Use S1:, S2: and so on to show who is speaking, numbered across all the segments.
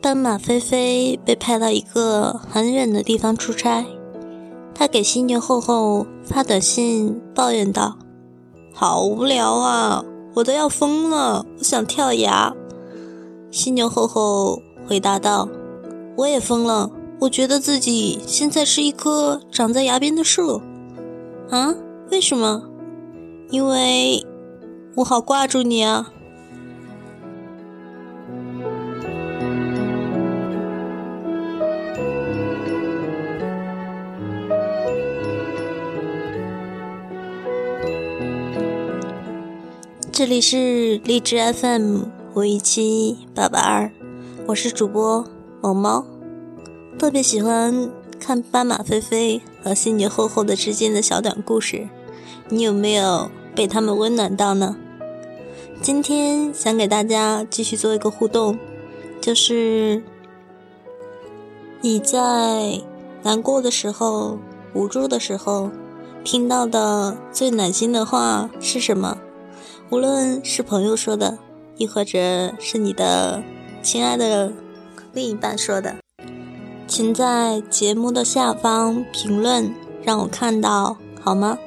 S1: 斑马菲菲被派到一个很远的地方出差，他给犀牛厚厚发短信抱怨道：“好无聊啊，我都要疯了，我想跳崖。”犀牛厚厚回答道：“我也疯了，我觉得自己现在是一棵长在崖边的树。”啊？为什么？因为我好挂住你啊。这里是荔枝 FM 五一七八八二，我是主播萌猫，特别喜欢看斑马菲菲和仙女厚厚的之间的小短故事，你有没有被他们温暖到呢？今天想给大家继续做一个互动，就是你在难过的时候、无助的时候，听到的最暖心的话是什么？无论是朋友说的，亦或者是你的亲爱的另一半说的，请在节目的下方评论，让我看到好吗？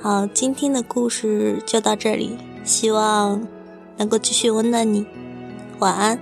S1: 好，今天的故事就到这里，希望能够继续温暖你。晚安。